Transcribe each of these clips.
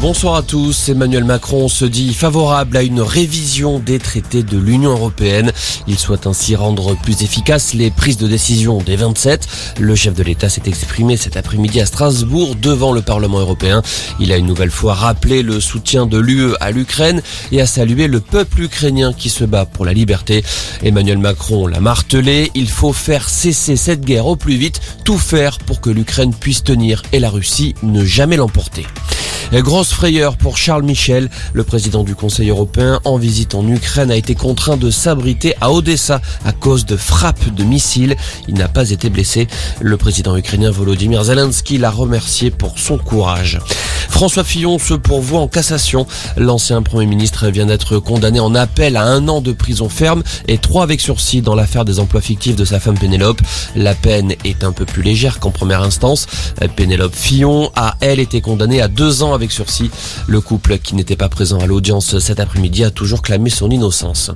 Bonsoir à tous. Emmanuel Macron se dit favorable à une révision des traités de l'Union européenne. Il souhaite ainsi rendre plus efficaces les prises de décision des 27. Le chef de l'État s'est exprimé cet après-midi à Strasbourg devant le Parlement européen. Il a une nouvelle fois rappelé le soutien de l'UE à l'Ukraine et a salué le peuple ukrainien qui se bat pour la liberté. Emmanuel Macron l'a martelé. Il faut faire cesser cette guerre au plus vite, tout faire pour que l'Ukraine puisse tenir et la Russie ne jamais l'emporter. Grosse frayeur pour Charles Michel. Le président du Conseil européen en visite en Ukraine a été contraint de s'abriter à Odessa à cause de frappes de missiles. Il n'a pas été blessé. Le président ukrainien Volodymyr Zelensky l'a remercié pour son courage. François Fillon se pourvoit en cassation. L'ancien Premier ministre vient d'être condamné en appel à un an de prison ferme et trois avec sursis dans l'affaire des emplois fictifs de sa femme Pénélope. La peine est un peu plus légère qu'en première instance. Pénélope Fillon a, elle, été condamnée à deux ans sursis. Le couple, qui n'était pas présent à l'audience cet après-midi, a toujours clamé son innocence.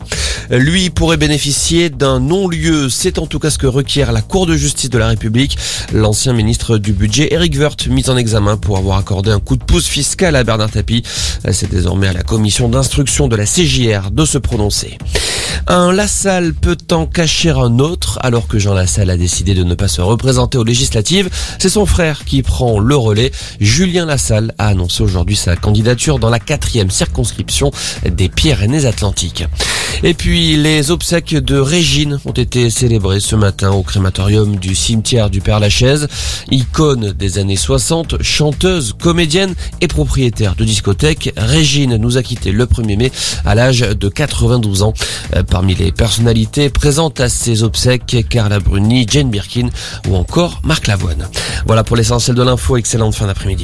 Lui pourrait bénéficier d'un non-lieu. C'est en tout cas ce que requiert la Cour de justice de la République. L'ancien ministre du budget, Eric Woerth, mis en examen pour avoir accordé un coup de pouce fiscal à Bernard Tapie. C'est désormais à la commission d'instruction de la CJR de se prononcer. Un Lassalle peut en cacher un autre alors que Jean Lassalle a décidé de ne pas se représenter aux législatives. C'est son frère qui prend le relais. Julien Lassalle a annoncé aujourd'hui sa candidature dans la quatrième circonscription des Pyrénées-Atlantiques. Et puis les obsèques de Régine ont été célébrées ce matin au crématorium du cimetière du Père Lachaise. Icône des années 60, chanteuse, comédienne et propriétaire de discothèque, Régine nous a quitté le 1er mai à l'âge de 92 ans. Parmi les personnalités présentes à ces obsèques, Carla Bruni, Jane Birkin ou encore Marc Lavoine. Voilà pour l'essentiel de l'info. Excellente fin d'après-midi.